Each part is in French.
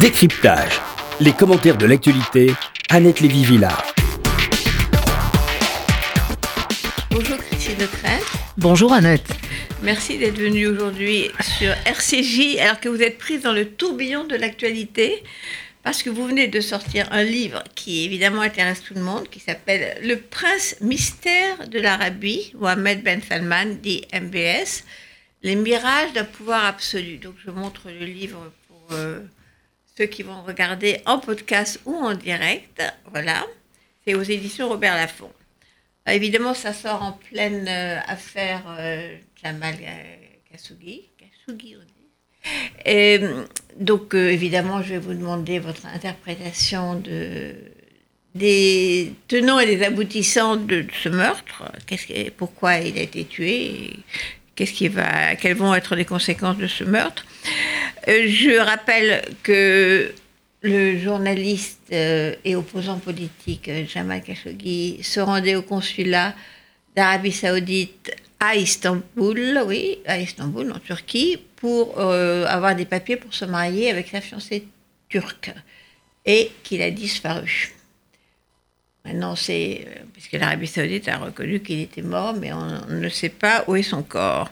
Décryptage. Les commentaires de l'actualité. Annette Lévy-Villard. Bonjour Christine Leclerc. Bonjour Annette. Merci d'être venue aujourd'hui sur RCJ alors que vous êtes prise dans le tourbillon de l'actualité parce que vous venez de sortir un livre qui évidemment intéresse tout le monde qui s'appelle Le prince mystère de l'Arabie, Mohamed Ben Salman, dit MBS, Les mirages d'un pouvoir absolu. Donc je montre le livre pour euh, ceux qui vont regarder en podcast ou en direct. Voilà. C'est aux éditions Robert Laffont. Euh, évidemment, ça sort en pleine euh, affaire euh, Jamal Khashoggi. On dit. Et, donc, évidemment, je vais vous demander votre interprétation de, des tenants et des aboutissants de, ce meurtre. Qu'est-ce que, pourquoi il a été tué Quelles vont être les conséquences de ce meurtre? Euh, Je rappelle que le journaliste euh, et opposant politique euh, Jamal Khashoggi se rendait au consulat d'Arabie Saoudite à Istanbul, oui, à Istanbul, en Turquie, pour avoir des papiers pour se marier avec sa fiancée turque, et qu'il a disparu. Maintenant, c'est. euh, Puisque l'Arabie Saoudite a reconnu qu'il était mort, mais on, ne sait pas où est son corps.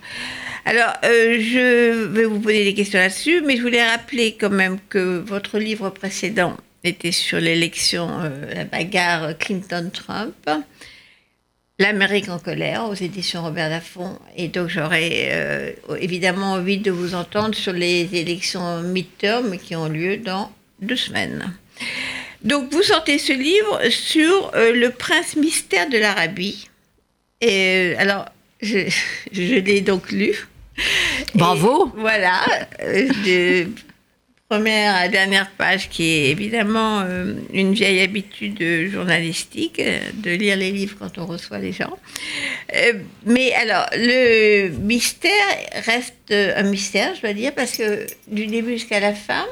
Alors, euh, je vais vous poser des questions là-dessus, mais je voulais rappeler quand même que votre livre précédent était sur l'élection, euh, la bagarre Clinton-Trump. L'Amérique en colère aux éditions Robert Laffont. Et donc j'aurais évidemment envie de vous entendre sur les élections midterm qui ont lieu dans deux semaines. Donc vous sortez ce livre sur euh, le prince mystère de l'Arabie. Et euh, alors, je, je l'ai donc lu. Bravo. Et voilà, euh, de première à dernière page, qui est évidemment euh, une vieille habitude journalistique, de lire les livres quand on reçoit les gens. Mais alors, le mystère reste un mystère, je dois dire, parce que du début jusqu'à la fin,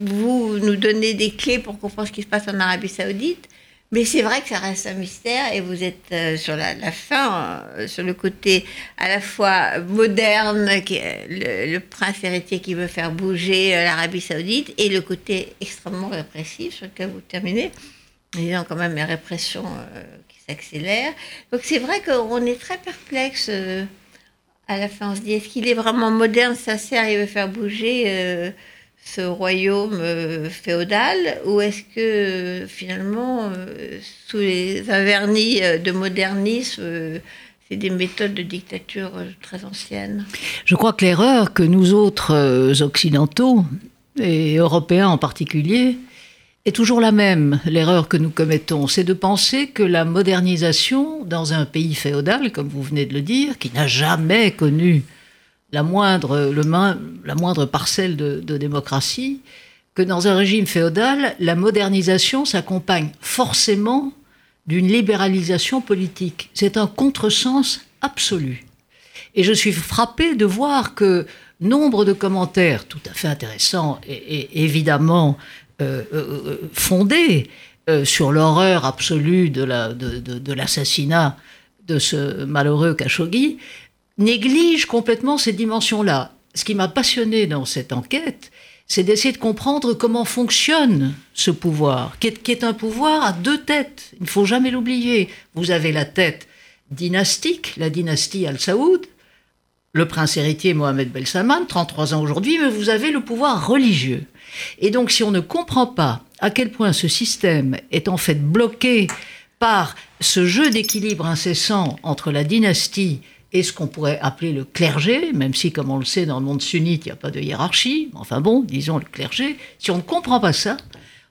vous nous donnez des clés pour comprendre ce qui se passe en Arabie Saoudite. Mais c'est vrai que ça reste un mystère et vous êtes euh, sur la, fin, euh, sur le côté à la fois moderne, le, prince héritier qui veut faire bouger euh, l'Arabie Saoudite, et le côté extrêmement répressif sur lequel vous terminez, disant quand même les répressions qui s'accélèrent. Donc c'est vrai qu'on est très perplexe à la fin. On se dit, est-ce qu'il est vraiment moderne, sincère, il veut faire bouger ce royaume euh, féodal ou est-ce que euh, finalement, euh, sous les avernis euh, de modernisme, c'est des méthodes de dictature très anciennes? Je crois que l'erreur que nous autres occidentaux, et européens en particulier, est toujours la même. L'erreur que nous commettons, c'est de penser que la modernisation dans un pays féodal, comme vous venez de le dire, qui n'a jamais connu la moindre, le main- la moindre parcelle de, de démocratie, que dans un régime féodal, la modernisation s'accompagne forcément d'une libéralisation politique. C'est un contresens absolu. Et je suis frappé de voir que nombre de commentaires tout à fait intéressants et, et évidemment euh, euh, fondés euh, sur l'horreur absolue de la- de- de- de l'assassinat de, ce malheureux Khashoggi négligent complètement cette dimension-là. Ce qui m'a passionné dans cette enquête, c'est d'essayer de comprendre comment fonctionne ce pouvoir, qui est, qui est un pouvoir à deux têtes. Il ne faut jamais l'oublier. Vous avez la tête dynastique, la dynastie Al-Saoud, le prince héritier Mohamed Salman, 33 ans aujourd'hui, mais vous avez le pouvoir religieux. Et donc, si on ne comprend pas à quel point ce système est en fait bloqué par ce jeu d'équilibre incessant entre la dynastie et ce qu'on pourrait appeler le clergé, même si, comme on le sait, dans le monde sunnite, il n'y a pas de hiérarchie, enfin bon, disons le clergé, si on ne comprend pas ça,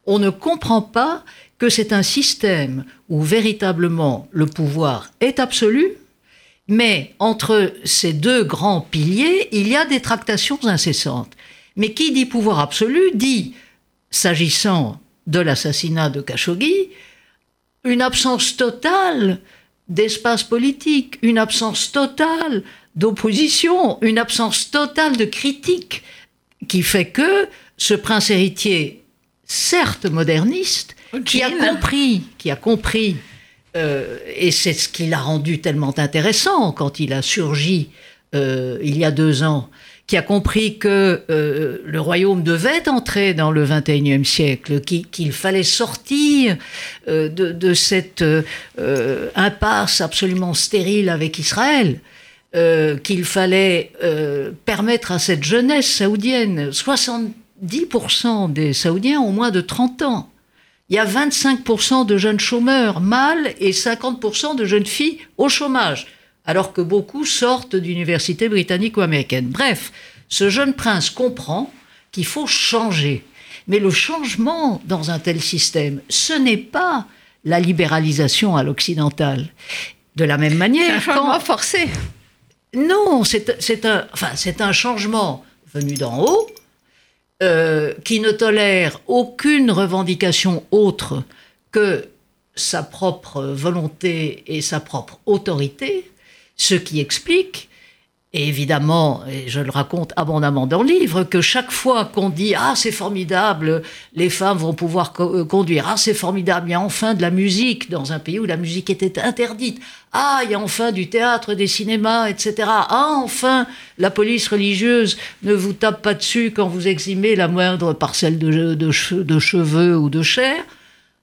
on ne comprend pas que c'est un système où véritablement le pouvoir est absolu, mais entre ces deux grands piliers, il y a des tractations incessantes. Mais qui dit pouvoir absolu dit, s'agissant de l'assassinat de Khashoggi, une absence totale d'espace politique, une absence totale d'opposition, une absence totale de critique, qui fait que ce prince héritier, certes moderniste, qui a compris, qui a compris, euh, et c'est ce qui l'a rendu tellement intéressant quand il a surgi euh, il y a deux ans, qui a compris que euh, le royaume devait entrer dans le XXIe siècle, qu'il fallait sortir euh, de, cette euh, impasse absolument stérile avec Israël, qu'il fallait permettre à cette jeunesse saoudienne, 70% des Saoudiens ont moins de 30 ans. Il y a 25% de jeunes chômeurs mâles et 50% de jeunes filles au chômage alors que beaucoup sortent d'universités britanniques ou américaines. Bref, ce jeune prince comprend qu'il faut changer. Mais le changement dans un tel système, ce n'est pas la libéralisation à l'occidental. De la même manière. un changement forcé. Non, c'est un, enfin, un changement venu d'en haut euh, qui ne tolère aucune revendication autre que sa propre volonté et sa propre autorité, ce qui explique, évidemment, et je le raconte abondamment dans le livre, que chaque fois qu'on dit Ah, c'est formidable, les femmes vont pouvoir euh, conduire, Ah, c'est formidable, il y a enfin de la musique dans un pays où la musique était interdite, Ah, il y a enfin du théâtre, des cinémas, etc. Ah, enfin, la police religieuse ne vous tape pas dessus quand vous exhumez la moindre parcelle de cheveux ou de chair.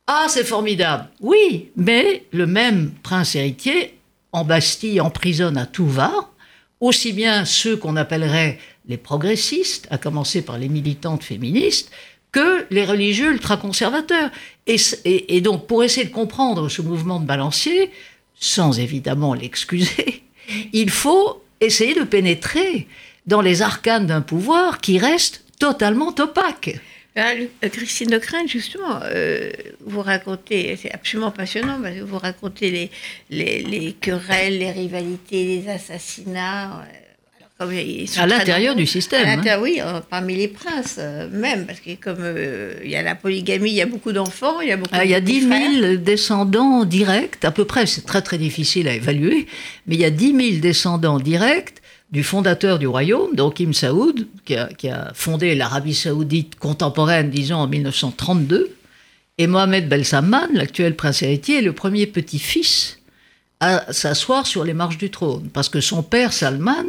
Ah, c'est formidable. Oui, mais le même prince héritier en Bastille emprisonne à tout va, aussi bien ceux qu'on appellerait les progressistes, à commencer par les militantes féministes, que les religieux ultra-conservateurs. Et, donc, pour essayer de comprendre ce mouvement de balancier, sans évidemment l'excuser, il faut essayer de pénétrer dans les arcanes d'un pouvoir qui reste totalement opaque. Euh, Christine de Crainte, justement, euh, vous racontez, c'est absolument passionnant, parce que vous racontez les, les, les querelles, les rivalités, les assassinats. Euh, à l'intérieur du système. Hein. Oui, parmi les princes même, parce que comme il y a la polygamie, il y a beaucoup d'enfants, il y a beaucoup. Ah, il y a 10 000 descendants directs, à peu près, c'est très très difficile à évaluer, mais il y a 10 000 descendants directs du fondateur du royaume, donc Ibn Saoud, qui a, fondé l'Arabie saoudite contemporaine, disons, en 1932, et Mohamed Bel Salman, l'actuel prince héritier, est le premier petit-fils à s'asseoir sur les marches du trône, parce que son père Salman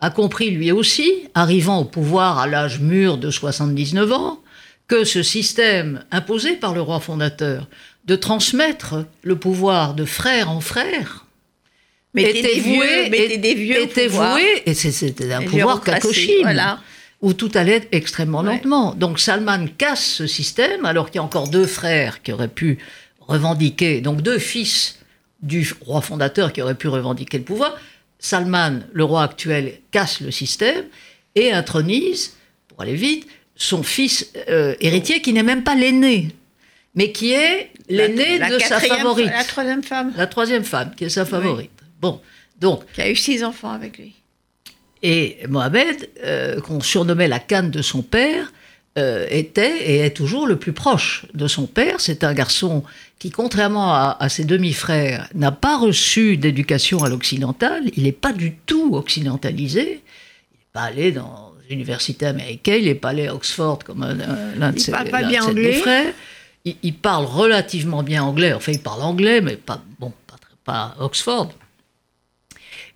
a compris lui aussi, arrivant au pouvoir à l'âge mûr de 79 ans, que ce système imposé par le roi fondateur de transmettre le pouvoir de frère en frère, était des voué, vieux, des vieux était voué, et c'était un pouvoir Kakoshim, où tout allait extrêmement lentement. Donc Salman casse ce système, alors qu'il y a encore deux frères qui auraient pu revendiquer, donc deux fils du roi fondateur qui auraient pu revendiquer le pouvoir. Salman, le roi actuel, casse le système et intronise, pour aller vite, son fils euh, héritier qui n'est même pas l'aîné, mais qui est l'aîné de sa favorite. La troisième femme. La troisième femme, qui est sa favorite. Bon, donc. Qui a eu six enfants avec lui. Et Mohamed, euh, qu'on surnommait la canne de son père, euh, était et est toujours le plus proche de son père. C'est un garçon qui, contrairement à, ses demi-frères, n'a pas reçu d'éducation à l'occidental. Il n'est pas du tout occidentalisé. Il n'est pas allé dans l'université américaine, il n'est pas allé à Oxford comme l'un de ses, frères. Il, il, parle relativement bien anglais. Enfin, il parle anglais, mais pas, bon, pas, pas Oxford.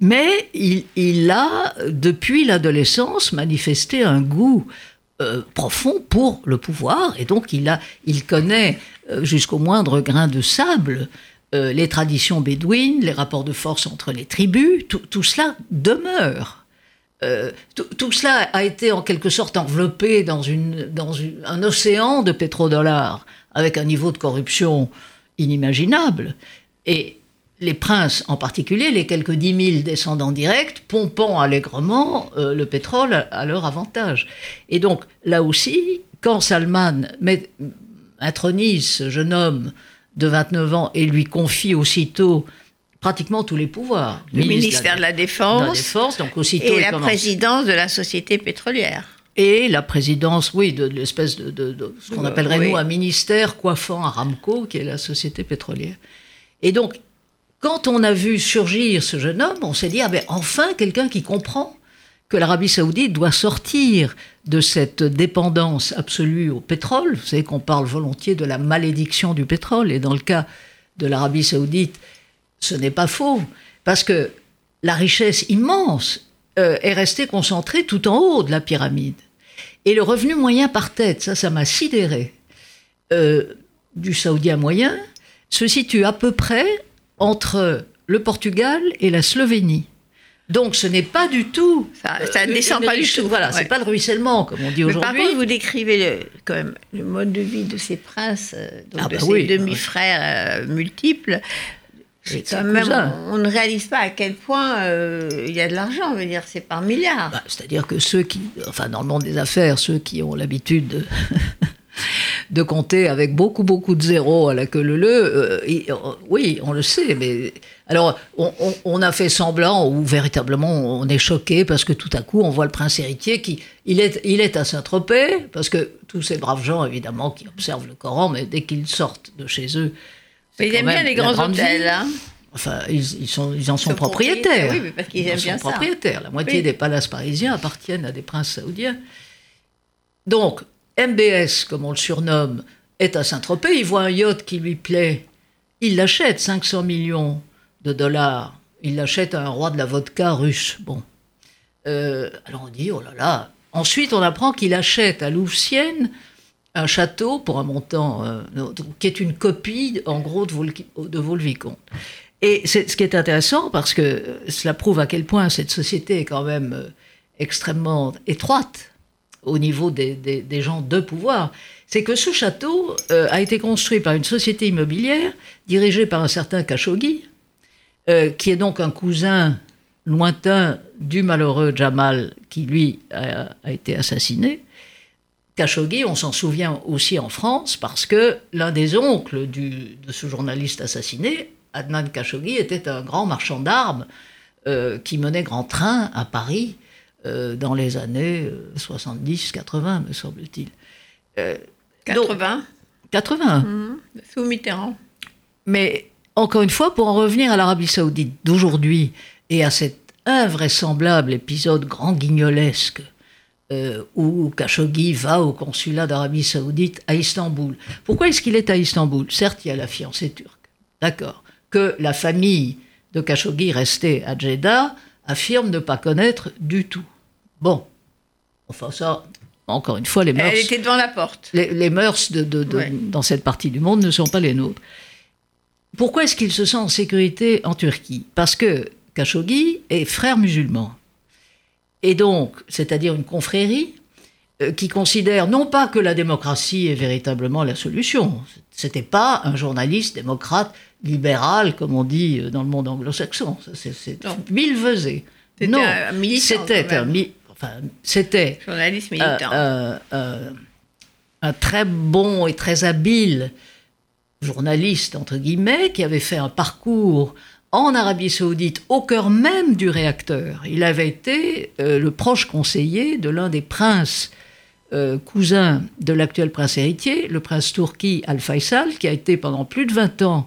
Mais il, a, depuis l'adolescence, manifesté un goût euh, profond pour le pouvoir, et donc il, a, il connaît euh, jusqu'au moindre grain de sable euh, les traditions bédouines, les rapports de force entre les tribus, tout, cela demeure. tout, cela a été en quelque sorte enveloppé dans, un océan de pétrodollars, avec un niveau de corruption inimaginable. Et les princes en particulier, les quelques dix mille descendants directs, pompant allègrement euh, le pétrole à leur avantage. Et donc, là aussi, quand Salman met, intronise ce jeune homme de 29 ans et lui confie aussitôt pratiquement tous les pouvoirs. Le ministère de la, Défense, donc aussitôt et la présidence de la société pétrolière. Et la présidence, oui, de, l'espèce de, ce qu'on appellerait nous un ministère coiffant Aramco, qui est la société pétrolière. Et donc, quand on a vu surgir ce jeune homme, on s'est dit, ah ben enfin quelqu'un qui comprend que l'Arabie saoudite doit sortir de cette dépendance absolue au pétrole. Vous savez qu'on parle volontiers de la malédiction du pétrole, et dans le cas de l'Arabie saoudite, ce n'est pas faux, parce que la richesse immense euh, est resté concentré tout en haut de la pyramide. Et le revenu moyen par tête, ça, ça m'a sidéré, euh, du saoudien moyen, se situe à peu près entre le Portugal et la Slovénie. Donc ce n'est pas du tout. Ça, ça euh, descend une pas du tout. Voilà, Ouais. c'est pas le ruissellement comme on dit Mais par aujourd'hui. contre, vous décrivez le, quand même le mode de vie de ces princes, euh, donc Ah de bah ces oui, demi-frères euh, multiples. C'est quand même, on, on ne réalise pas à quel point euh, il y a de l'argent. Je veux dire, c'est par milliards. Bah, C'est-à-dire que ceux qui, enfin dans le monde des affaires, ceux qui ont l'habitude de, compter avec beaucoup beaucoup de zéros à la queue leu leu, euh, oui, on le sait, mais alors on, on- on a fait semblant ou véritablement on est choqué parce que tout à coup on voit le prince héritier qui il est il est à Saint-Tropez parce que tous ces braves gens évidemment qui observent le Coran, mais dès qu'ils sortent de chez eux, Mais ils aiment bien les grands hôtels. hein. Enfin, ils, ils sont, ils en sont propriétaires. oui, mais parce qu'ils Ils en aiment sont bien ça. propriétaires. La moitié Oui. des palaces parisiens appartiennent à des princes saoudiens. Donc, MBS, comme on le surnomme, est à Saint-Tropez. Il voit un yacht qui lui plaît. Il l'achète, 500 millions de dollars. Il l'achète à un roi de la vodka russe. Bon. Euh, alors on dit, oh là là. Ensuite, on apprend qu'il achète à Louvciennes un château pour un montant euh, qui est une copie, en gros, de Vaux-le-Vicomte. Et c'est ce qui est intéressant, parce que euh, cela prouve à quel point cette société est quand même extrêmement étroite au niveau des, gens de pouvoir, c'est que ce château euh, a été construit par une société immobilière dirigée par un certain Khashoggi, euh, qui est donc un cousin lointain du malheureux Jamal qui, lui, a, été assassiné. Khashoggi, on s'en souvient aussi en France, parce que l'un des oncles de ce journaliste assassiné, Adnan Khashoggi, était un grand marchand d'armes euh, qui menait grand train à Paris dans les années 70-80, me semble-t-il. Euh, donc, 80, 80. mhm, sous Mitterrand. Mais encore une fois, pour en revenir à l'Arabie Saoudite d'aujourd'hui et à cet invraisemblable épisode grand guignolesque euh, où Khashoggi va au consulat d'Arabie Saoudite à Istanbul. Pourquoi est-ce qu'il est à Istanbul? Certes, il y a la fiancée turque, d'accord. Que la famille de Khashoggi restée à Jeddah affirme ne pas connaître du tout. Bon, enfin ça, encore une fois, les mœurs Elle était devant la porte. les, les mœurs de, de- de- Ouais. dans cette partie du monde ne sont pas les nôtres. Pourquoi est-ce qu'il se sent en sécurité en Turquie? Parce que Khashoggi est frère musulman. Et donc, c'est-à-dire une confrérie euh, qui considère non pas que la démocratie est véritablement la solution. C'était pas un journaliste démocrate libéral, comme on dit euh, dans le monde anglo-saxon. C'est millevesé. C'était Non, un militant, c'était un enfin, c'était Journaliste euh, militant. euh, euh, un très bon et très habile journaliste, entre guillemets, qui avait fait un parcours en Arabie saoudite au cœur même du réacteur. Il avait été euh, le proche conseiller de l'un des princes euh, cousins de l'actuel prince héritier, le prince Turki Al-Faisal, qui a été pendant plus de 20 ans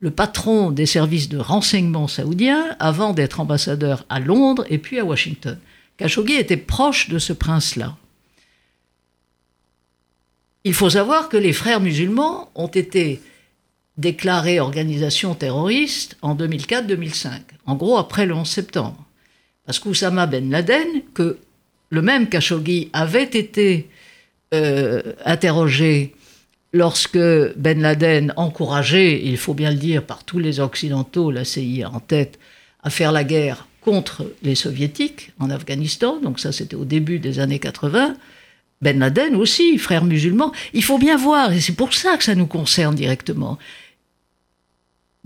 le patron des services de renseignement saoudiens avant d'être ambassadeur à Londres et puis à Washington. Khashoggi était proche de ce prince-là. Il faut savoir que les frères musulmans ont été déclarés organisation terroriste en 2004-2005, en gros après le 11 septembre. Parce qu'Oussama Ben Laden, que le même Khashoggi avait été euh, interrogé lorsque Ben Laden, encouragé, il faut bien le dire, par tous les Occidentaux, la CIA en tête, à faire la guerre contre les Soviétiques en Afghanistan, donc ça c'était au début des années 80, Ben Laden aussi, frère musulman. Il faut bien voir, et c'est pour ça que ça nous concerne directement,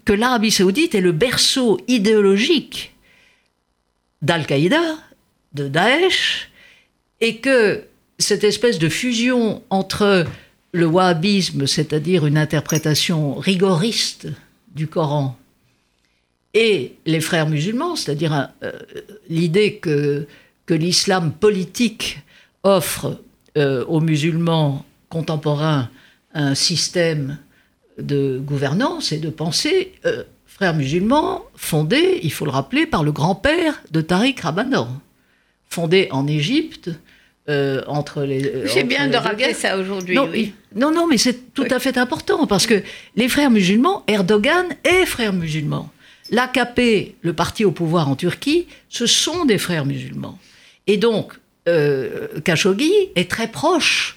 que l'Arabie saoudite est le berceau idéologique d'Al-Qaïda, de Daesh, et que cette espèce de fusion entre le wahhabisme, c'est-à-dire une interprétation rigoriste du Coran, et les frères musulmans, c'est-à-dire euh, l'idée que, que l'islam politique offre euh, aux musulmans contemporains un système de gouvernance et de pensée, euh, frères musulmans fondés, il faut le rappeler, par le grand-père de Tariq Ramadan, fondé en Égypte. entre les, C'est bien de rappeler ça aujourd'hui, Non, oui. non, non, mais c'est tout Oui. à fait important parce que les frères musulmans, Erdogan est frère musulman. l'AKP, le parti au pouvoir en Turquie, ce sont des frères musulmans. Et donc, euh, Khashoggi est très proche,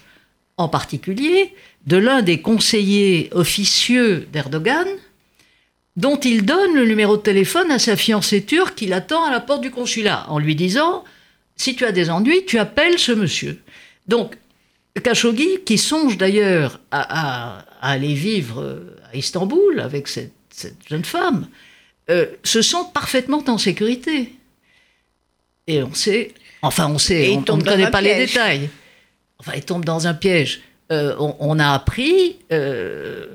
en particulier, de l'un des conseillers officieux d'Erdogan, dont il donne le numéro de téléphone à sa fiancée turque qui l'attend à la porte du consulat, en lui disant Si tu as des ennuis, tu appelles ce monsieur. Donc, Khashoggi, qui songe d'ailleurs à, aller vivre à Istanbul avec cette, jeune femme, euh, se sent parfaitement en sécurité. Et on sait, enfin on sait, on, ne connaît pas les détails. Enfin, il tombe dans un piège. Euh, on, a appris, euh,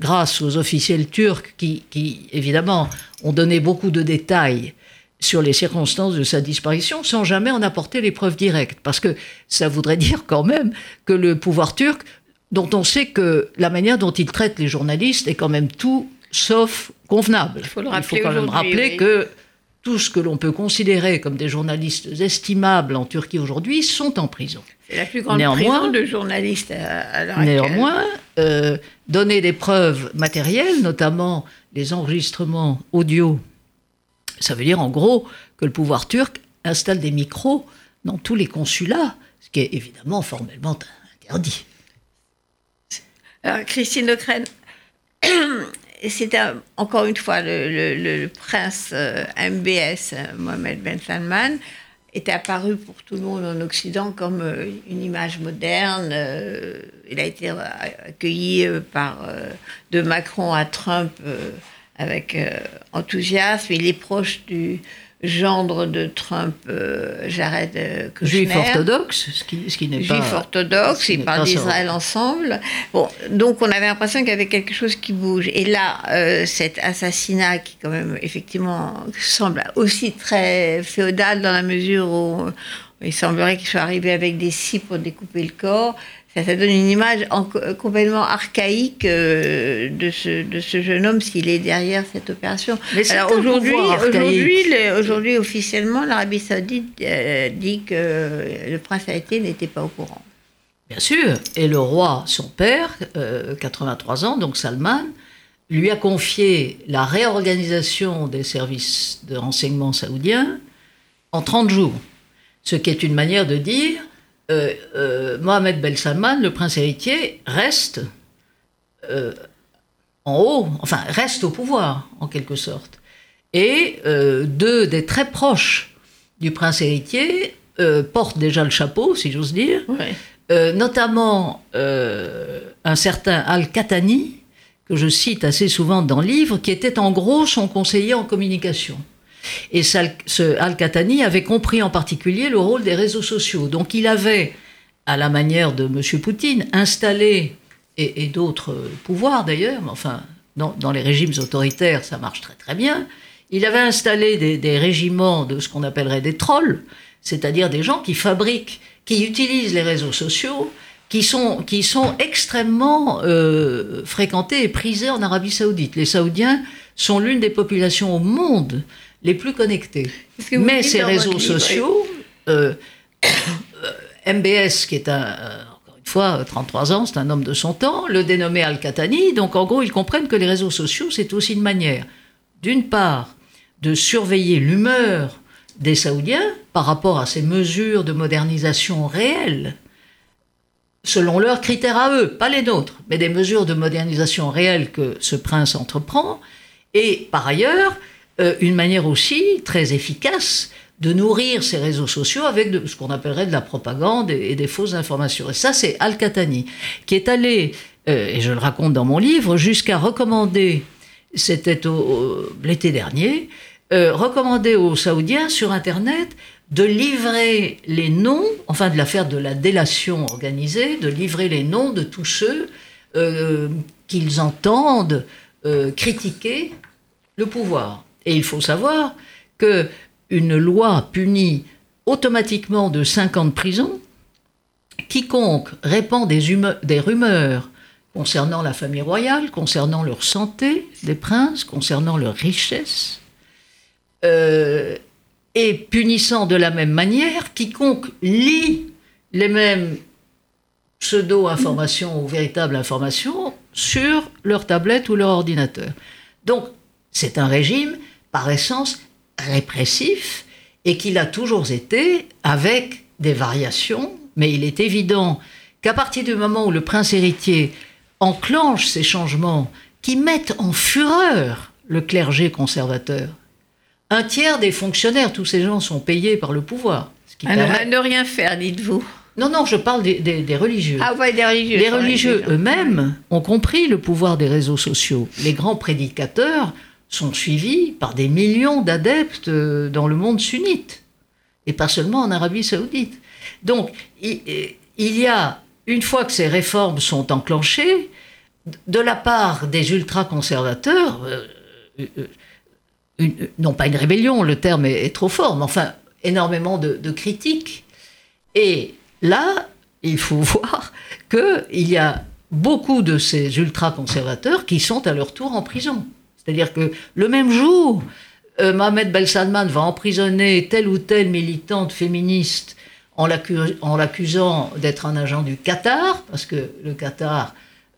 grâce aux officiels turcs qui, qui, évidemment, ont donné beaucoup de détails sur les circonstances de sa disparition sans jamais en apporter les preuves directes. Parce que ça voudrait dire quand même que le pouvoir turc, dont on sait que la manière dont il traite les journalistes est quand même tout sauf convenable. Il faut, quand même rappeler que tout ce que l'on peut considérer comme des journalistes estimables en Turquie aujourd'hui sont en prison. C'est la plus grande néanmoins, prison de journalistes à, l'heure Néanmoins, euh, donner des preuves matérielles, notamment les enregistrements audio ça veut dire en gros que le pouvoir turc installe des micros dans tous les consulats, ce qui est évidemment formellement interdit. Alors, Christine Lecrène, c'était encore une fois le, prince euh, MBS, Mohamed Ben Salman, était apparu pour tout le monde en Occident comme euh, une image moderne. Euh, il a été accueilli par de Macron à Trump avec euh, enthousiasme. Il est proche du gendre de Trump, euh, Jared euh, Kushner. Juif orthodoxe, ce qui, ce qui n'est pas... Juif orthodoxe, ils parlent d'Israël ensemble. Bon, donc on avait l'impression qu'il y avait quelque chose qui bouge. Et là, cet assassinat qui quand même effectivement semble aussi très féodal dans la mesure où il semblerait qu'il soit arrivé avec des scies pour découper le corps, ça, donne une image complètement archaïque euh, de, ce, de ce jeune homme s'il est derrière cette opération. Mais Alors aujourd'hui, aujourd'hui, officiellement, l'Arabie Saoudite euh, dit que le prince été n'était pas au courant. Bien sûr, et le roi, son père, 83 euh, ans, donc Salman, lui a confié la réorganisation des services de renseignement saoudiens en 30 jours, ce qui est une manière de dire euh, euh, Mohamed Ben Salman, le prince héritier, reste euh, en haut, enfin reste au pouvoir en quelque sorte. Et deux des très proches du prince héritier portent déjà le chapeau, si j'ose dire, notamment un certain Al-Khatani, que je cite assez souvent dans le livre, qui était en gros son conseiller en communication. Et ce Al-Khatani avait compris en particulier le rôle des réseaux sociaux. Donc il avait, à la manière de M. Poutine, installé, et, d'autres pouvoirs d'ailleurs, mais enfin, dans, les régimes autoritaires, ça marche très très bien, il avait installé des, régiments de ce qu'on appellerait des trolls, c'est-à-dire des gens qui fabriquent, qui utilisent les réseaux sociaux, qui sont, qui sont extrêmement euh, fréquentés et prisés en Arabie saoudite. Les Saoudiens sont l'une des populations au monde les plus connectés. Mais ces réseaux sociaux, euh, euh, MBS, qui est un, euh, encore une fois, 33 ans, c'est un homme de son temps, le dénommé Al-Khatani, donc en gros, ils comprennent que les réseaux sociaux, c'est aussi une manière, d'une part, de surveiller l'humeur des Saoudiens par rapport à ces mesures de modernisation réelles, selon leurs critères à eux, pas les nôtres, mais des mesures de modernisation réelles que ce prince entreprend, et par ailleurs, euh, une manière aussi très efficace de nourrir ces réseaux sociaux avec ce qu'on appellerait de la propagande et, des fausses informations. Et ça, c'est Al-Khatani, qui est allé, euh, et je le raconte dans mon livre, jusqu'à recommander, c'était l'été dernier, euh, recommander aux Saoudiens sur Internet de livrer les noms, enfin de la faire de la délation organisée, de livrer les noms de tous ceux qu'ils entendent critiquer le pouvoir. Et il faut savoir que une loi punit automatiquement de 5 ans de prison quiconque répand des, rumeurs concernant la famille royale, concernant leur santé des princes, concernant leur richesse, euh, et punissant de la même manière quiconque lit les mêmes pseudo-informations ou véritables informations sur leur tablette ou leur ordinateur. Donc, c'est un régime par essence répressif et qu'il a toujours été avec des variations, mais il est évident qu'à partir du moment où le prince héritier enclenche ces changements qui mettent en fureur le clergé conservateur, un tiers des fonctionnaires, tous ces gens sont payés par le pouvoir. Ce qui à, permet... ne rien faire, dites-vous. Non, non, je parle des, des, religieux. Ah ouais, des religieux. Les religieux eux-mêmes ont compris le pouvoir des réseaux sociaux. Les grands prédicateurs sont suivis par des millions d'adeptes euh, dans le monde sunnite, et pas seulement en Arabie saoudite. Donc, il, y a, une fois que ces réformes sont enclenchées, de la part des ultra-conservateurs, euh, euh, non pas une rébellion, le terme est, trop fort, mais enfin énormément de, de critiques. Et Là, il faut voir qu'il y a beaucoup de ces ultra-conservateurs qui sont à leur tour en prison. C'est-à-dire que le même jour, euh, Mohamed Bel Salman va emprisonner telle ou telle militante féministe en l'accusant d'être un agent du Qatar, parce que le Qatar,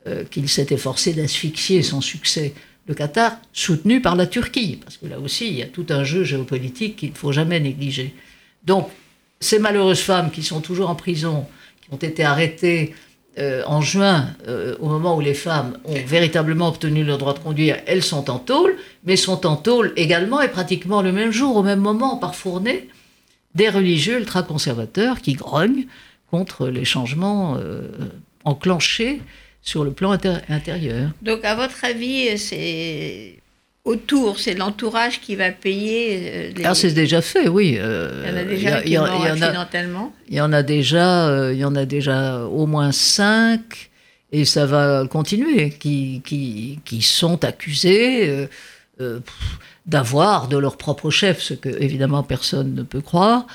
euh, qu'il s'est efforcé d'asphyxier sans succès, le Qatar soutenu par la Turquie, parce que là aussi, il y a tout un jeu géopolitique qu'il ne faut jamais négliger. Donc, ces malheureuses femmes qui sont toujours en prison, qui ont été arrêtées euh, en juin, euh, au moment où les femmes ont véritablement obtenu leur droit de conduire, elles sont en tôle, mais sont en tôle également et pratiquement le même jour, au même moment, par fournée, des religieux ultra-conservateurs qui grognent contre les changements euh, enclenchés sur le plan intérieur. Donc, à votre avis, c'est autour, c'est l'entourage qui va payer. Euh, les... Ah, c'est déjà fait, oui. Euh, il y en a déjà qui accidentellement. Il y en a déjà, euh, il y en a déjà au moins cinq, et ça va continuer, qui, qui, qui sont accusés d'avoir de leur propre chef, ce que évidemment personne ne peut croire,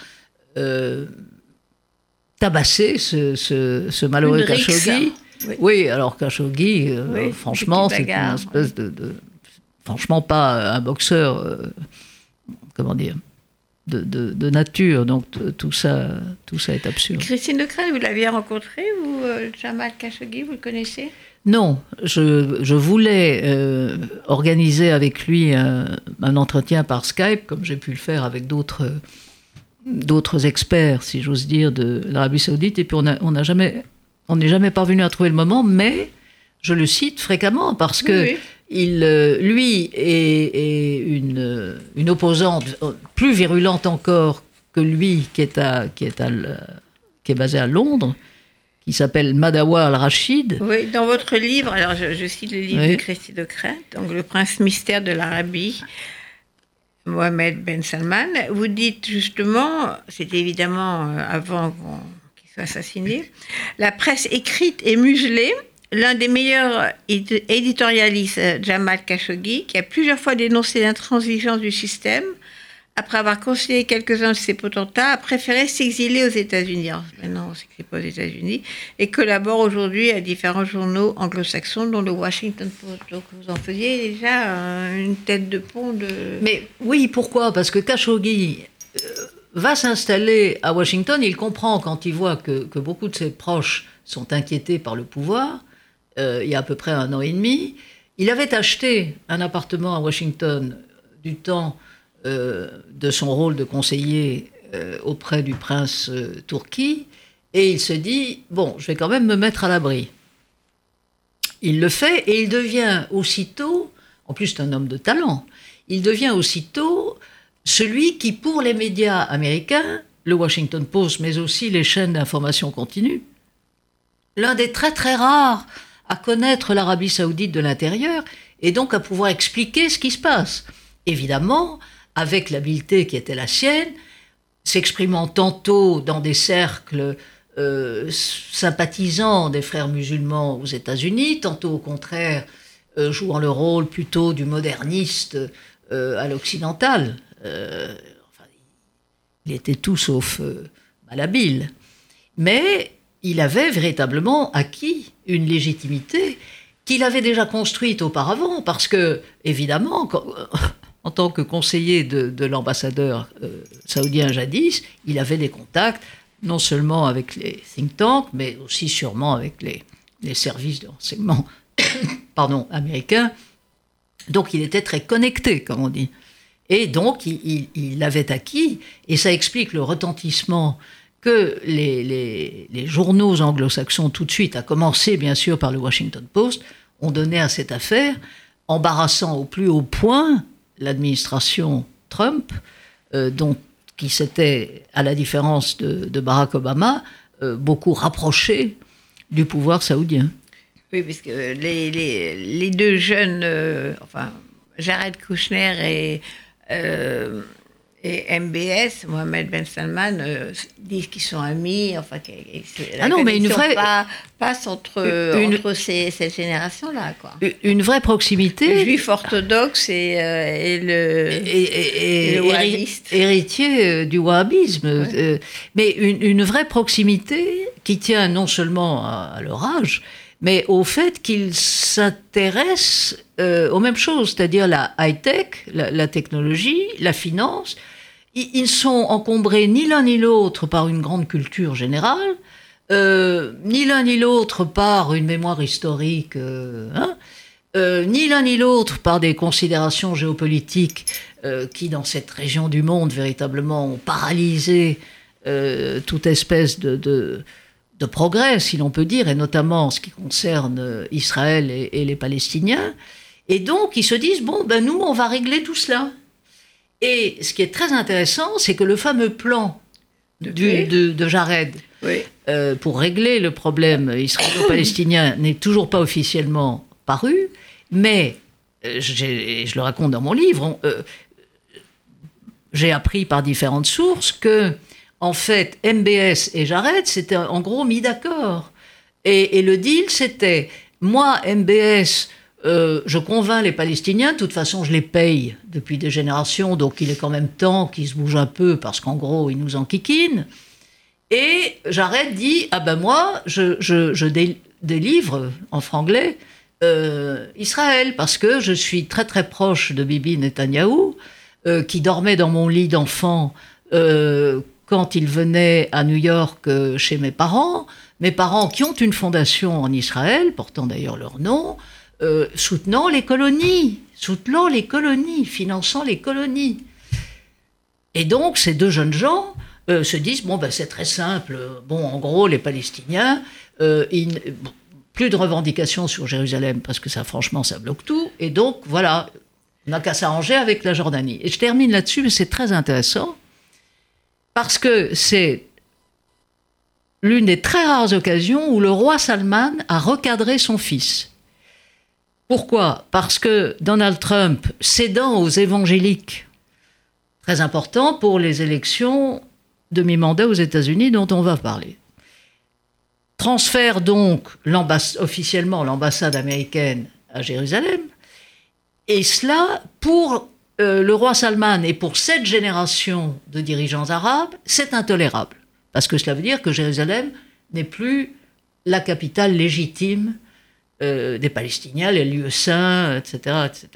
tabassé ce, ce, malheureux Khashoggi. Oui. alors Khashoggi, franchement, c'est une espèce de franchement pas un boxeur, euh, comment dire, de, nature. Donc tout ça, tout ça est absurde. Christine Leclerc, vous l'aviez rencontré, vous, euh, Jamal Khashoggi, vous le connaissez? Non, je, voulais euh, organiser avec lui un, entretien par Skype, comme j'ai pu le faire avec d'autres d'autres experts, si j'ose dire, de l'Arabie Saoudite. Et puis on n'a jamais, on n'est jamais parvenu à trouver le moment, mais je le cite fréquemment parce que il, euh, lui est, une, une, opposante plus virulente encore que lui, qui est, à, qui est, à, qui est basé à Londres, qui s'appelle Madawa al-Rachid. Oui, dans votre livre, alors je, cite le livre de Christy de Crète, donc Le prince mystère de l'Arabie, Mohamed Ben Salman, vous dites justement, c'était évidemment euh, avant qu'il soit assassiné, la presse écrite est muselée l'un des meilleurs éditorialistes, Jamal Khashoggi, qui a plusieurs fois dénoncé l'intransigeance du système, après avoir conseillé quelques-uns de ses potentats, a préféré s'exiler aux États-Unis. Maintenant, on sait que pas aux États-Unis, et collabore aujourd'hui à différents journaux anglo-saxons, dont le Washington Post. Donc, vous en faisiez déjà une tête de pont de. Mais oui, pourquoi? Parce que Khashoggi. Euh, va s'installer à Washington, il comprend quand il voit que, que beaucoup de ses proches sont inquiétés par le pouvoir, euh, il y a à peu près un an et demi. Il avait acheté un appartement à Washington du temps euh, de son rôle de conseiller euh, auprès du prince Turki, et il se dit, bon, je vais quand même me mettre à l'abri. Il le fait et il devient aussitôt, en plus c'est un homme de talent, il devient aussitôt celui qui, pour les médias américains, le Washington Post, mais aussi les chaînes d'information continue, l'un des très très rares à connaître l'Arabie saoudite de l'intérieur et donc à pouvoir expliquer ce qui se passe. Évidemment, avec l'habileté qui était la sienne, s'exprimant tantôt dans des cercles euh, sympathisants des frères musulmans aux États-Unis, tantôt au contraire euh, jouant le rôle plutôt du moderniste euh, à l'occidental. il était tout sauf malhabile. Mais il avait véritablement acquis une légitimité qu'il avait déjà construite auparavant, parce que, évidemment, en tant que conseiller de, l'ambassadeur euh, saoudien jadis, il avait des contacts non seulement avec les think tanks, mais aussi sûrement avec les, services de renseignement pardon, américains. Donc il était très connecté, comme on dit. Et donc, il, avait acquis, et ça explique le retentissement que les, les journaux anglo-saxons, tout de suite, à commencer bien sûr par le Washington Post, ont donné à cette affaire, embarrassant au plus haut point l'administration Trump, euh, dont, qui s'était, à la différence de, Barack Obama, euh, beaucoup rapproché du pouvoir saoudien. Oui, parce que les, les, deux jeunes, euh, enfin, Jared Kushner et et MBS, Mohamed Ben Salman, euh, disent qu'ils sont amis, enfin, ah non, mais une vraie passe entre, une, entre ces, cette génération-là, quoi. Une vraie proximité. Le juif orthodoxe et, euh, et le, et, et, héritier euh, du wahhabisme, mais une, une, vraie proximité qui tient non seulement à, leur âge, mais au fait qu'ils s'intéressent aux mêmes choses, c'est-à-dire la high-tech, la, la, technologie, la finance, ils sont encombrés ni l'un ni l'autre par une grande culture générale, euh, ni l'un ni l'autre par une mémoire historique, euh, hein, euh, ni l'un ni l'autre par des considérations géopolitiques qui, dans cette région du monde, véritablement ont paralysé toute espèce de, de, progrès, si l'on peut dire, et notamment en ce qui concerne Israël et, et, les Palestiniens. Et donc, ils se disent, bon, ben nous, on va régler tout cela. Et ce qui est très intéressant, c'est que le fameux plan de, Jared euh, pour régler le problème israélo-palestinien n'est toujours pas officiellement paru, mais euh, je le raconte dans mon livre, euh, j'ai appris par différentes sources que, en fait, MBS et Jared s'étaient en gros mis d'accord. Et, le deal, c'était moi, MBS, euh, je convainc les Palestiniens, de toute façon je les paye depuis des générations, donc il est quand même temps qu'ils se bougent un peu parce qu'en gros ils nous enquiquinent. Et j'arrête dit ah ben moi je, délivre en franglais euh, Israël parce que je suis très très proche de Bibi Netanyahou euh, qui dormait dans mon lit d'enfant quand il venait à New York chez mes parents, mes parents qui ont une fondation en Israël portant d'ailleurs leur nom. Euh, soutenant les colonies, soutenant les colonies, finançant les colonies. Et donc, ces deux jeunes gens euh, se disent bon, ben, c'est très simple. Bon, en gros, les Palestiniens, euh, plus de revendications sur Jérusalem, parce que ça, franchement, ça bloque tout. Et donc, voilà, on n'a qu'à s'arranger avec la Jordanie. Et je termine là-dessus, mais c'est très intéressant, parce que c'est l'une des très rares occasions où le roi Salman a recadré son fils. Pourquoi? Parce que Donald Trump, cédant aux évangéliques, très important pour les élections demi-mandat aux États-Unis dont on va parler, transfère donc officiellement l'ambassade américaine à Jérusalem, et cela pour euh, le roi Salman et pour cette génération de dirigeants arabes, c'est intolérable, parce que cela veut dire que Jérusalem n'est plus la capitale légitime euh, des Palestiniens, les lieux saints, etc., etc.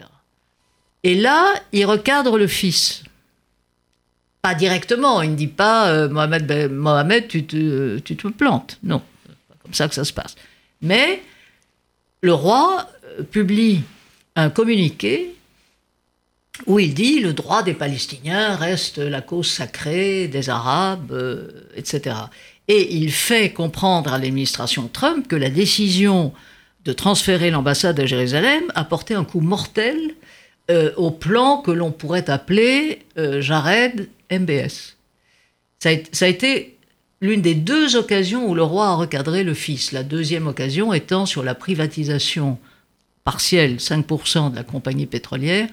Et là, il recadre le fils. Pas directement, il ne dit pas euh, Mohamed, ben, tu, te, plantes. Non, pas comme ça que ça se passe. Mais le roi publie un communiqué où il dit le droit des Palestiniens reste la cause sacrée des Arabes, etc. Et il fait comprendre à l'administration Trump que la décision de transférer l'ambassade à Jérusalem a porté un coup mortel euh, au plan que l'on pourrait appeler euh, Jared MBS. Ça a, été l'une des deux occasions où le roi a recadré le fils. La deuxième occasion étant sur la privatisation partielle, 5% de la compagnie pétrolière,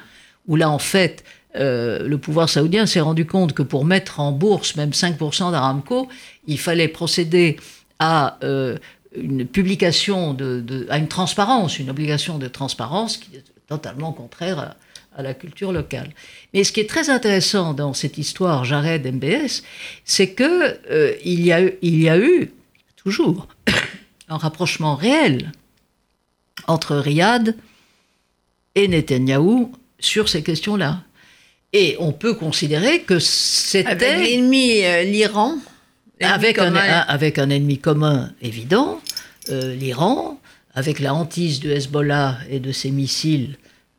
où là, en fait, euh, le pouvoir saoudien s'est rendu compte que pour mettre en bourse même 5% d'Aramco, il fallait procéder à une publication de, à une transparence, une obligation de transparence qui est totalement contraire à, la culture locale. Mais ce qui est très intéressant dans cette histoire Jared MBS, c'est que euh, il, y a eu, y a eu toujours un rapprochement réel entre Riyad et Netanyahou sur ces questions-là. Et on peut considérer que c'était... Avec l'ennemi, euh, l'Iran avec un, avec un, ennemi commun évident, euh, l'Iran, avec la hantise de Hezbollah et de ses missiles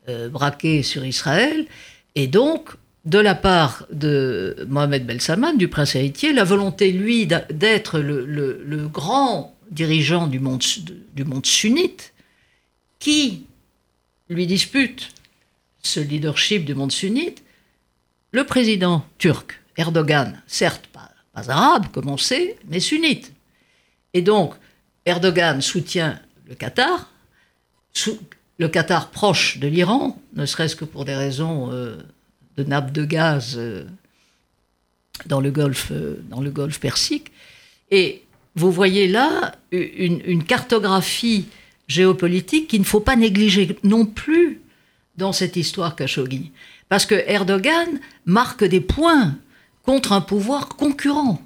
euh, braqués sur Israël. Et donc, de la part de Mohamed Salman, du prince héritier, la volonté, lui, d'être le, grand dirigeant du monde, du monde sunnite, qui lui dispute ce leadership du monde sunnite, le président turc, Erdogan, certes pas, arabe, comme on sait, mais sunnite. Et donc, Erdogan soutient le Qatar, le Qatar proche de l'Iran, ne serait-ce que pour des raisons euh, de nappe de gaz euh, dans, le golfe, euh, dans le golfe Persique. Et vous voyez là une, cartographie géopolitique qu'il ne faut pas négliger non plus dans cette histoire Khashoggi. Parce que Erdogan marque des points contre un pouvoir concurrent.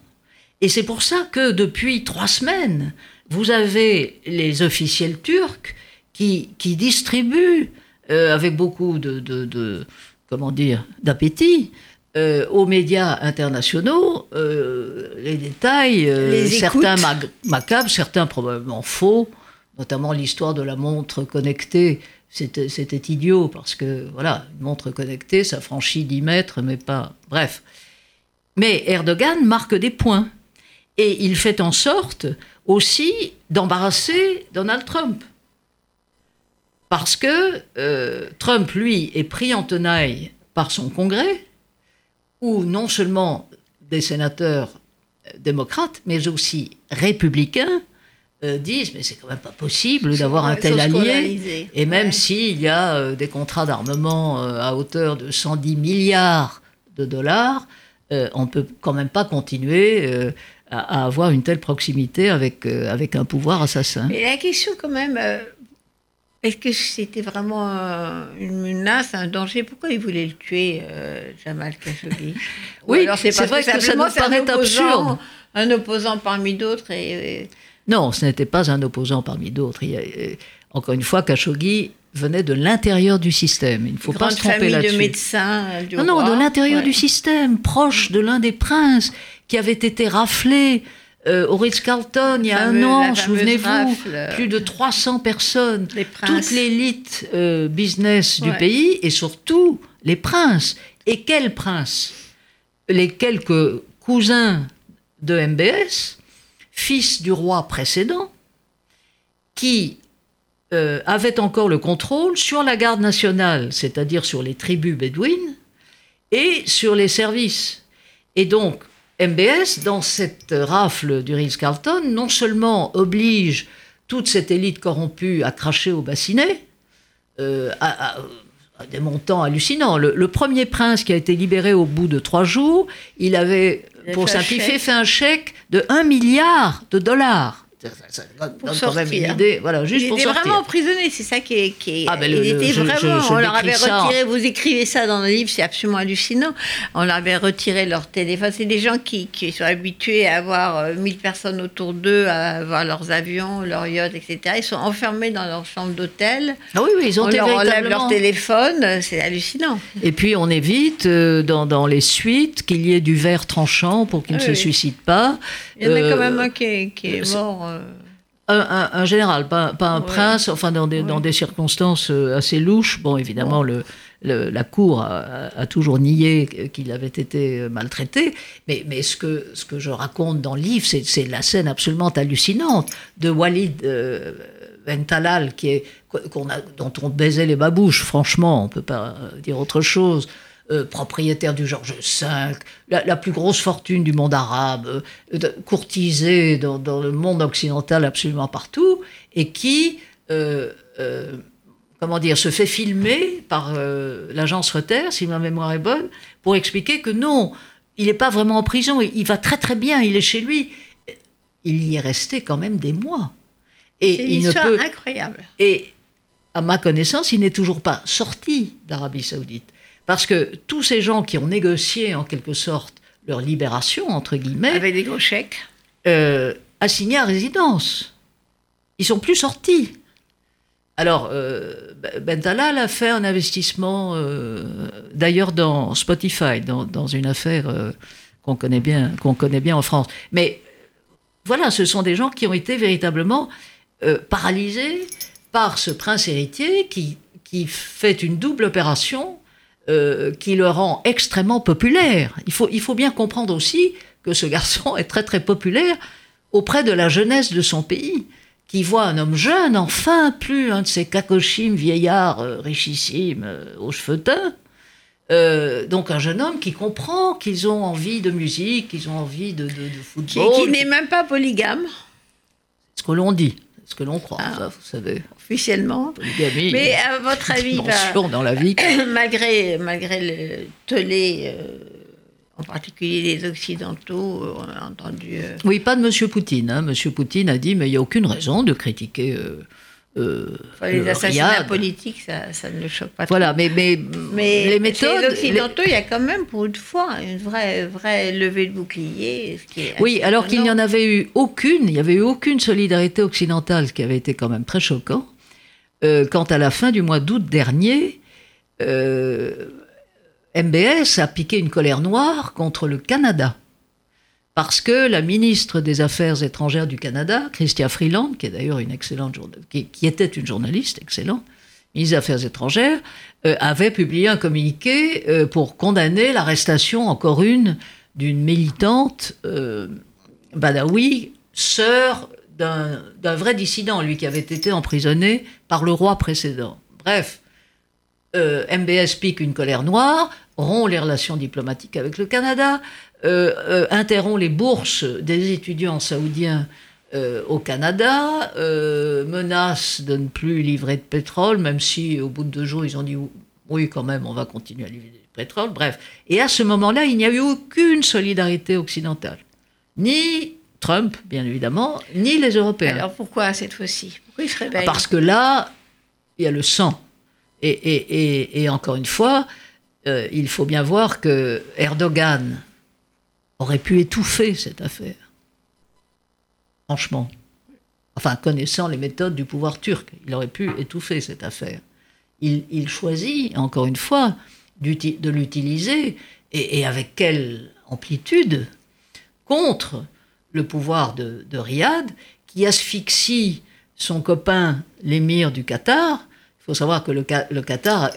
Et c'est pour ça que depuis trois semaines, vous avez les officiels turcs qui, qui distribuent euh, avec beaucoup de, de, comment dire d'appétit euh, aux médias internationaux euh, les détails, certains macabres, certains probablement faux, notamment l'histoire de la montre connectée. C'était, idiot parce que voilà, une montre connectée, ça franchit 10 mètres, mais pas. Bref. Mais Erdogan marque des points et il fait en sorte aussi d'embarrasser Donald Trump. Parce que euh, Trump, lui, est pris en tenaille par son Congrès, où non seulement des sénateurs euh, démocrates, mais aussi républicains, euh, disent mais c'est quand même pas possible d'avoir un tel allié. Et même s'il y a des contrats d'armement à hauteur de 110 milliards de dollars, on peut quand même pas continuer à, avoir une telle proximité avec, euh, avec un pouvoir assassin. Et la question quand même, euh, est-ce que c'était vraiment une menace, un danger? Pourquoi il voulait le tuer, euh, Jamal Khashoggi? Oui, c'est vrai que, ça nous paraît absurde. Un opposant parmi d'autres et... Non, ce n'était pas un opposant parmi d'autres. Encore une fois, Khashoggi venait de l'intérieur du système. Il ne faut pas se tromper là-dessus. de médecins. non, non, de l'intérieur du système, proche de l'un des princes qui avait été raflé euh, au Ritz-Carlton il y a un an, souvenez-vous, plus de 300 personnes, toute l'élite euh, business du pays et surtout les princes. Et quels princes? Les quelques cousins de MBS, fils du roi précédent, qui euh, avaient encore le contrôle sur la garde nationale, c'est-à-dire sur les tribus bédouines, et sur les services. Et donc, MBS, dans cette rafle du Ritz-Carlton, non seulement oblige toute cette élite corrompue à cracher au bassinet, euh, des montants hallucinants. Le, premier prince qui a été libéré au bout de trois jours, il avait, pour simplifier, fait un chèque de 1 milliard de dollars ça, pour sortir. idée, voilà, juste il pour était vraiment emprisonné, c'est ça qui est. Qui ah, ben il était vraiment. on leur avait retiré. Vous écrivez ça dans le livre, c'est absolument hallucinant. On leur avait retiré leur téléphone. C'est des gens qui, qui, sont habitués à avoir 1000 euh, personnes autour d'eux, à avoir leurs avions, leurs yachts, etc. Ils sont enfermés dans leur chambre d'hôtel. Ah oui, oui, ils ont on leur enlève leur téléphone, c'est hallucinant. Et puis on évite euh, dans, dans, les suites qu'il y ait du verre tranchant pour qu'ils ne se suicident pas. Il y en a quand même un qui est, qui est mort. Euh, un, général, pas, un prince, enfin dans des, dans des, circonstances euh, assez louches. Bon, évidemment, le, la Cour a, toujours nié qu'il avait été euh, maltraité, mais, mais ce, que, ce que je raconte dans le livre, c'est la scène absolument hallucinante de Walid euh, Ben Talal, qui est, a, dont on baisait les babouches, franchement, on ne peut pas dire autre chose. Euh, propriétaire du George V, la, plus grosse fortune du monde arabe, euh, courtisé dans, le monde occidental absolument partout, et qui, euh, comment dire, se fait filmer par l'agence Reuters, si ma mémoire est bonne, pour expliquer que non, il n'est pas vraiment en prison, il, va très très bien, il est chez lui. Il y est resté quand même des mois. Et une il histoire ne peut... incroyable. Et à ma connaissance, il n'est toujours pas sorti d'Arabie Saoudite. Parce que tous ces gens qui ont négocié en quelque sorte leur libération, entre guillemets, avec des gros chèques, euh, assignés à résidence. Ils sont plus sortis. Alors, euh, Bentalal a fait un investissement, euh, d'ailleurs dans Spotify, dans, une affaire euh, qu'on connaît bien, qu'on connaît bien en France. Mais voilà, ce sont des gens qui ont été véritablement paralysés par ce prince héritier qui, qui fait une double opération euh, qui le rend extrêmement populaire. Il faut, il faut bien comprendre aussi que ce garçon est très très populaire auprès de la jeunesse de son pays, qui voit un homme jeune, enfin, plus un de ces cacochimes vieillards euh, richissimes euh, aux cheveux teints. Euh, donc un jeune homme qui comprend qu'ils ont envie de musique, qu'ils ont envie de, de, de football. qui n'est même pas polygame, ce que l'on dit, ce que l'on croit, Ah. ça, vous savez. officiellement. Polygamie, Mais à votre avis, bah, dans la vie. malgré, malgré le tollé, euh, en particulier les Occidentaux, euh, on a entendu. euh, Oui, pas de Monsieur Poutine. Hein. Monsieur Poutine a dit, mais il n'y a aucune raison de critiquer euh, euh, enfin, les le assassinats Riyad. politiques, ça, ça ne le choque pas Voilà, mais, mais, Mais les chez méthodes... les Occidentaux, il y a quand même, pour une fois, une vraie, vraie levée de bouclier. Ce qui est Oui, alors qu'il n'y en avait eu aucune, il n'y avait eu aucune solidarité occidentale, ce qui avait été quand même très choquant. Euh, quand à la fin du mois d'août dernier, euh, MBS a piqué une colère noire contre le Canada. Parce que la ministre des Affaires étrangères du Canada, Chrystia Freeland, qui est d'ailleurs une excellente qui, qui était une journaliste excellente, ministre des Affaires étrangères, euh, avait publié un communiqué euh, pour condamner l'arrestation, encore une, d'une militante euh, badawi, sœur d'un vrai dissident, lui qui avait été emprisonné par le roi précédent. Bref, MBS pique une colère noire, rompt les relations diplomatiques avec le Canada, interrompt les bourses des étudiants saoudiens euh, au Canada, euh, menace de ne plus livrer de pétrole, même si au bout de deux jours ils ont dit oui quand même on va continuer à livrer du pétrole, bref. Et à ce moment-là, il n'y a eu aucune solidarité occidentale. Ni Trump, bien évidemment, ni les Européens. Alors pourquoi cette fois-ci? Pourquoi il se Ah, Parce que là, il y a le sang. Et, et- et- et encore une fois, euh, il faut bien voir que Erdogan aurait pu étouffer cette affaire. Franchement. Enfin, connaissant les méthodes du pouvoir turc, il aurait pu étouffer cette affaire. Il, choisit, encore une fois, de l'utiliser, et, avec quelle amplitude, contre le pouvoir de, de Riyad, qui asphyxie son copain, l'émir du Qatar. Il faut savoir que le, le Qatar,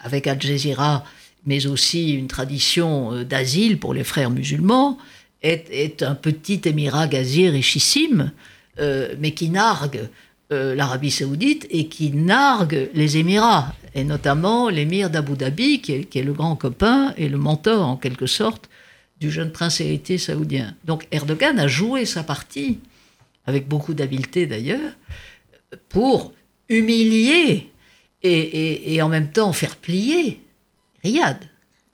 avec Al Jazeera, mais aussi une tradition euh, d'asile pour les frères musulmans, est, un petit émirat gazier richissime, euh, mais qui nargue euh, l'Arabie saoudite et qui nargue les Émirats, et notamment l'émir d'Abu Dhabi, qui est, le grand copain et le mentor en quelque sorte du jeune prince héritier saoudien. Donc Erdogan a joué sa partie, avec beaucoup d'habileté d'ailleurs, pour humilier et en même temps faire plier Riyad.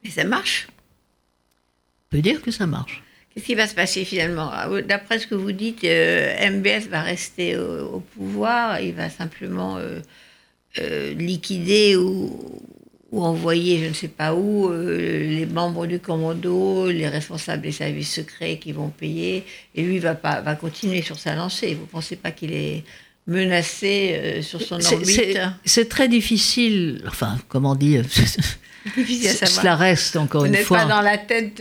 Mais ça marche? On peut dire que ça marche. Qu'est-ce qui va se passer finalement? Ah, D'après ce que vous dites, euh, MBS va rester au, au pouvoir, il va simplement euh, euh, liquider ou, ou envoyer je ne sais pas où les membres du commando, les responsables des services secrets qui vont payer, et lui va, pas, va continuer sur sa lancée. Vous ne pensez pas qu'il est menacé sur son orbite? c'est très difficile, enfin, comment dire, Difficile à savoir. cela reste encore Vous une n'êtes fois. pas dans la tête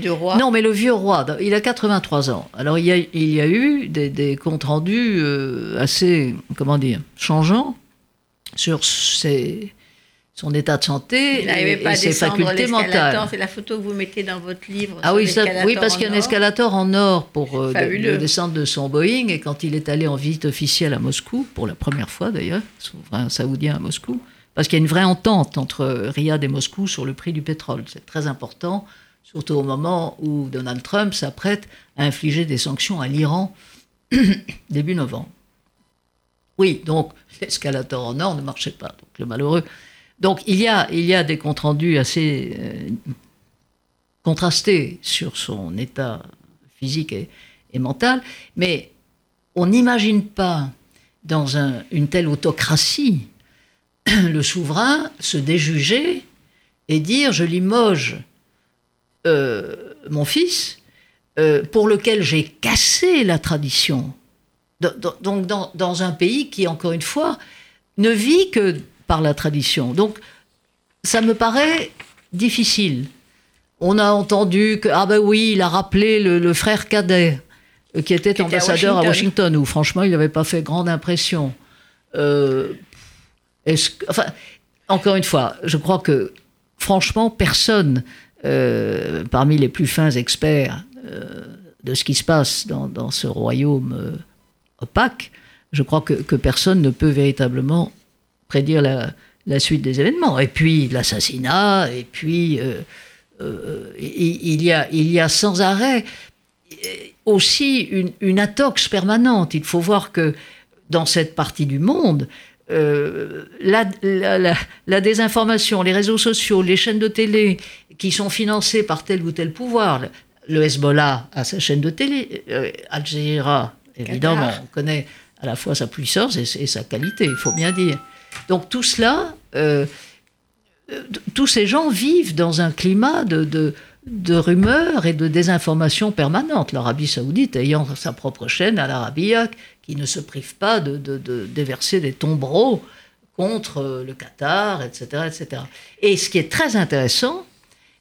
du roi Non, mais le vieux roi, il a 83 ans. Alors il y a, il y a eu des, des comptes rendus euh, assez, comment dire, changeants sur ses- son état de santé Il et, pas et ses facultés mentales. C'est la photo que vous mettez dans votre livre. Ah oui, ça- oui, parce qu'il y a un or. escalator en or pour euh, de- de descendre de son Boeing. Et quand il est allé en visite officielle à Moscou, pour la première fois d'ailleurs, souverain saoudien à Moscou, parce qu'il y a une vraie entente entre Riyad et Moscou sur le prix du pétrole. C'est très important, surtout au moment où Donald Trump s'apprête à infliger des sanctions à l'Iran début novembre. Oui, donc l'escalator en or ne marchait pas, donc le malheureux. Donc il y a, des comptes rendus assez euh, contrastés sur son état physique et, mental, mais on n'imagine pas dans un- une telle autocratie le souverain se déjuger et dire je limoge euh, mon fils euh, pour lequel j'ai cassé la tradition. Do- do- Donc dans, dans un pays qui, encore une fois, ne vit que par la tradition. Donc ça me paraît difficile. On a entendu que, ah ben oui, il a rappelé le, le frère cadet, euh, qui était à ambassadeur à Washington. Washington, où franchement, il n'avait pas fait grande impression. Euh, encore une fois, je crois que franchement, personne parmi les plus fins experts de ce qui se passe dans, ce royaume opaque, je crois que, personne ne peut véritablement prédire la, suite des événements. Et puis l'assassinat, et puis il, y a, sans arrêt aussi une, une, permanente. Il faut voir que dans cette partie du monde, euh, la, la, désinformation, les réseaux sociaux, les chaînes de télé qui sont financées par tel ou tel pouvoir, le Hezbollah a sa chaîne de télé, euh, Al Jazeera, évidemment, on connaît à la fois sa puissance et, sa qualité, il faut bien dire. Donc tout cela, euh, tous ces gens vivent dans un climat de, de de rumeurs et de désinformation permanente. L'Arabie saoudite ayant sa propre chaîne à l'Arabia, qui ne se prive pas de, déverser des tombereaux contre le Qatar, etc., etc. Et ce qui est très intéressant,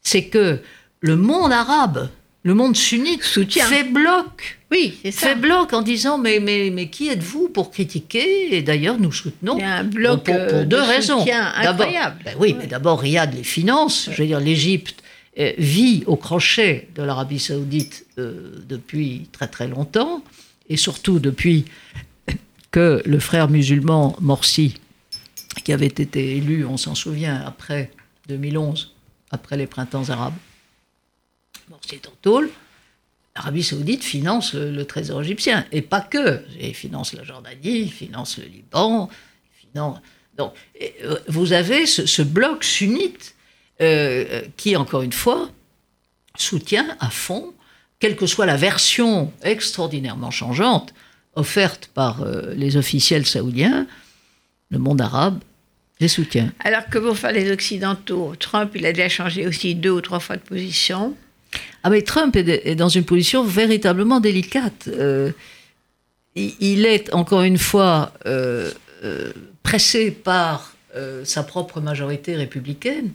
c'est que le monde arabe, le monde sunnite, Soutient. fait bloc. Oui, c'est ça. Fait bloc en disant mais, mais, mais qui êtes-vous pour critiquer? Et d'ailleurs, nous soutenons un bloc pour, euh, deux raisons. Incroyable. Ben oui, mais d'abord, Riyad les finance. Je veux dire, l'Égypte euh, vit au crochet de l'Arabie saoudite euh, depuis très très longtemps, et surtout depuis que le frère musulman Morsi, qui avait été élu, on s'en souvient, après 2011, après les printemps arabes, Morsi est en tôle, l'Arabie saoudite finance le, trésor égyptien, et pas que, il finance la Jordanie, il finance le Liban. Donc, euh, vous avez ce, bloc sunnite euh, qui, encore une fois, soutient à fond, quelle que soit la version extraordinairement changeante offerte par euh, les officiels saoudiens, le monde arabe les soutient. Alors que vont faire les Occidentaux? Trump, il a déjà changé aussi deux ou trois fois de position. Ah mais Trump est, dans une position véritablement délicate. Euh, il est encore une fois pressé par sa propre majorité républicaine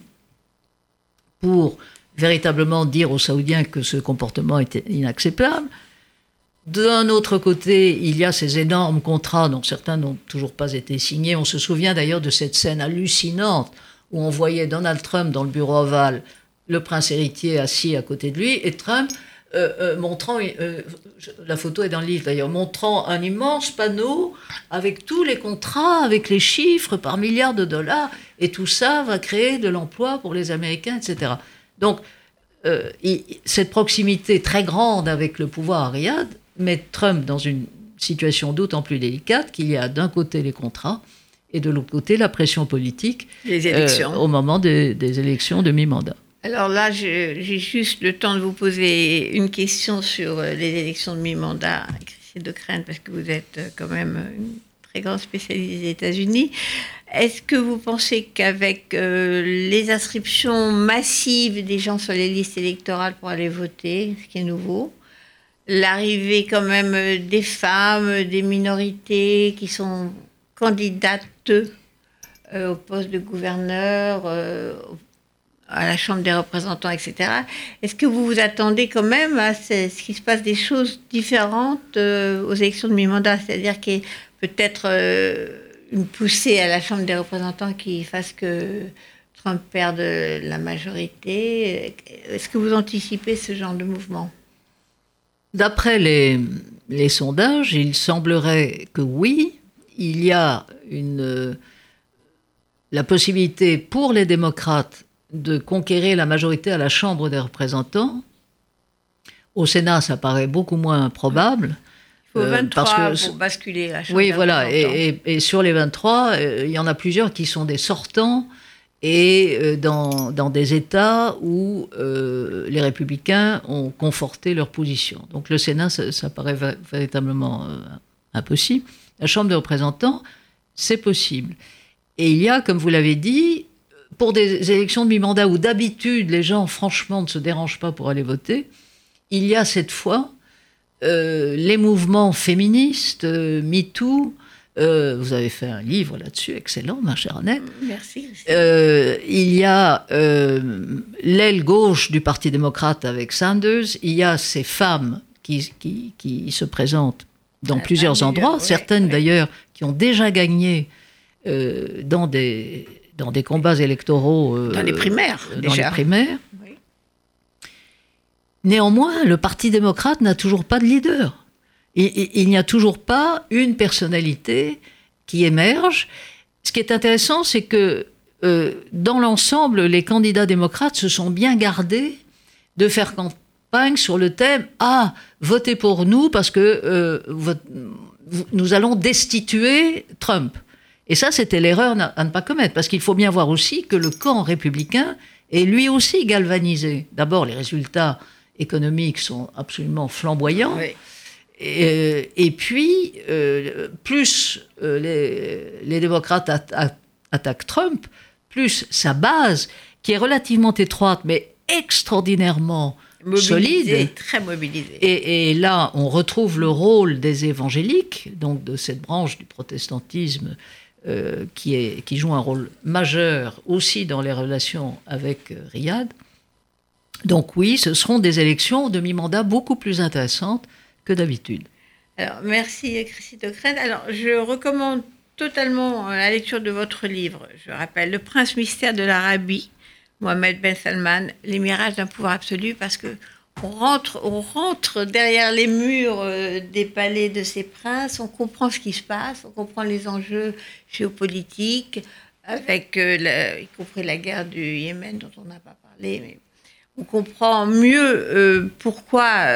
pour véritablement dire aux Saoudiens que ce comportement était inacceptable. D'un autre côté, il y a ces énormes contrats dont certains n'ont toujours pas été signés. On se souvient d'ailleurs de cette scène hallucinante où on voyait Donald Trump dans le bureau ovale, le prince héritier assis à côté de lui, et Trump euh, euh, montrant, euh, la photo est dans le livre d'ailleurs, montrant un immense panneau avec tous les contrats, avec les chiffres par milliards de dollars, et tout ça va créer de l'emploi pour les Américains, etc. Donc, cette proximité très grande avec le pouvoir à Riyad met Trump dans une situation d'autant plus délicate qu'il y a d'un côté les contrats et de l'autre côté la pression politique les élections. au moment des, des élections de mi-mandat. Alors là, j'ai juste le temps de vous poser une question sur euh, les élections de mi-mandat, c'est de crainte parce que vous êtes euh, quand même une très grande spécialiste des États-Unis. Est-ce que vous pensez qu'avec euh, les inscriptions massives des gens sur les listes électorales pour aller voter, ce qui est nouveau, l'arrivée quand même des femmes, des minorités qui sont candidates au poste de gouverneur, à la Chambre des représentants, etc. Est-ce que vous vous attendez quand même à ce, qu'il se passe des choses différentes euh, aux élections de mi-mandat? C'est-à-dire qu'il y peut-être euh, une poussée à la Chambre des représentants qui fasse que Trump perde la majorité Est-ce que vous anticipez ce genre de mouvement? D'après les, sondages, il semblerait que oui, il y a la possibilité pour les démocrates de conquérir la majorité à la Chambre des représentants. Au Sénat, ça paraît beaucoup moins probable. Il faut 23 euh, parce que, pour basculer Chambre Oui, voilà. Et, sur les 23, euh, il y en a plusieurs qui sont des sortants et euh, dans, dans, des États où les républicains ont conforté leur position. Donc le Sénat, ça, ça paraît véritablement impossible. La Chambre des représentants, c'est possible. Et il y a, comme vous l'avez dit, pour des élections de mi-mandat où d'habitude les gens, franchement, ne se dérangent pas pour aller voter, il y a cette fois euh, les mouvements féministes, euh, MeToo. Euh, vous avez fait un livre là-dessus, excellent, ma chère Annette. Merci. il y a l'aile gauche du Parti démocrate avec Sanders. Il y a ces femmes qui, qui, se présentent dans plusieurs endroits, certaines d'ailleurs qui ont déjà gagné dans des dans des combats électoraux. dans les primaires, dans les primaires. Néanmoins, le Parti démocrate n'a toujours pas de leader. Il, n'y a toujours pas une personnalité qui émerge. Ce qui est intéressant, c'est que euh, dans l'ensemble, les candidats démocrates se sont bien gardés de faire campagne sur le thème Ah, votez pour nous parce que euh, nous allons destituer Trump. Et ça, c'était l'erreur à ne pas commettre, parce qu'il faut bien voir aussi que le camp républicain est lui aussi galvanisé. D'abord, les résultats économiques sont absolument flamboyants. Et, et, puis, euh, plus euh, les, les, démocrates attaquent Trump, plus sa base, qui est relativement étroite, mais extraordinairement solide. Très mobilisée. Et, et, là, on retrouve le rôle des évangéliques, donc de cette branche du protestantisme euh, qui, est, qui joue un rôle majeur aussi dans les relations avec euh, Riyad. Donc oui, ce seront des élections demi-mandat beaucoup plus intéressantes que d'habitude. Alors, merci Christine Ockrent. Alors, je recommande totalement la lecture de votre livre. Je rappelle Le Prince mystère de l'Arabie, Mohamed Ben Salman, Les mirages d'un pouvoir absolu, parce que on rentre, on rentre derrière les murs euh, des palais de ces princes, on comprend ce qui se passe, on comprend les enjeux géopolitiques, avec euh, y compris la guerre du Yémen dont on n'a pas parlé, on comprend mieux euh, pourquoi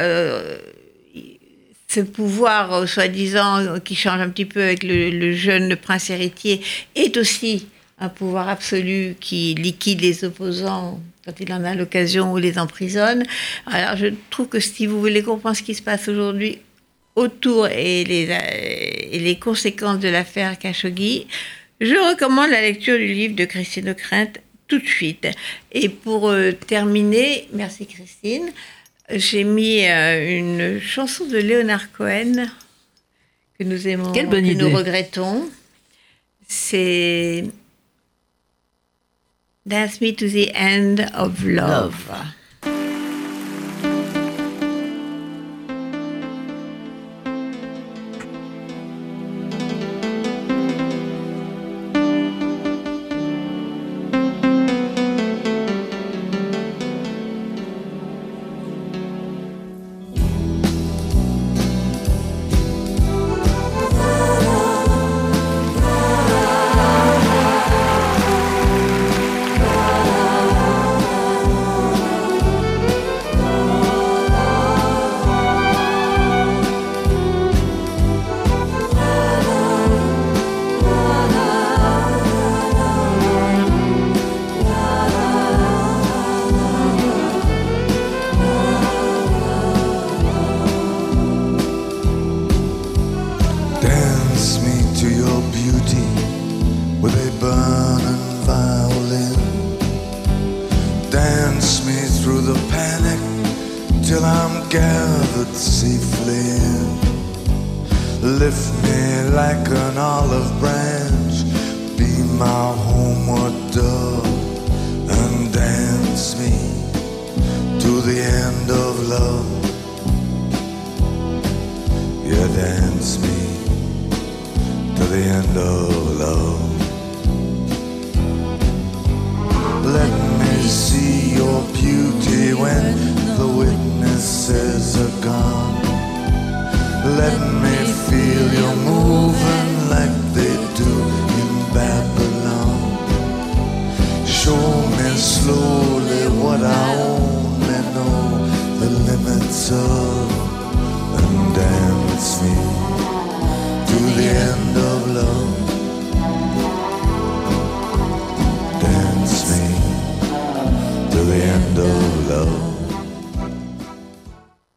ce pouvoir, soi-disant, qui change un petit peu avec le, jeune prince héritier, est aussi un pouvoir absolu qui liquide les opposants quand il en a l'occasion ou les emprisonne. Alors je trouve que si vous voulez comprendre ce qui se passe aujourd'hui autour et les, conséquences de l'affaire Khashoggi, je recommande la lecture du livre de Christine Ockrent tout de suite. Et pour euh, terminer, merci Christine, j'ai mis euh, une chanson de Léonard Cohen que nous aimons, Quelle bonne que idée. nous regrettons. C'est Dance Me to the End of Love.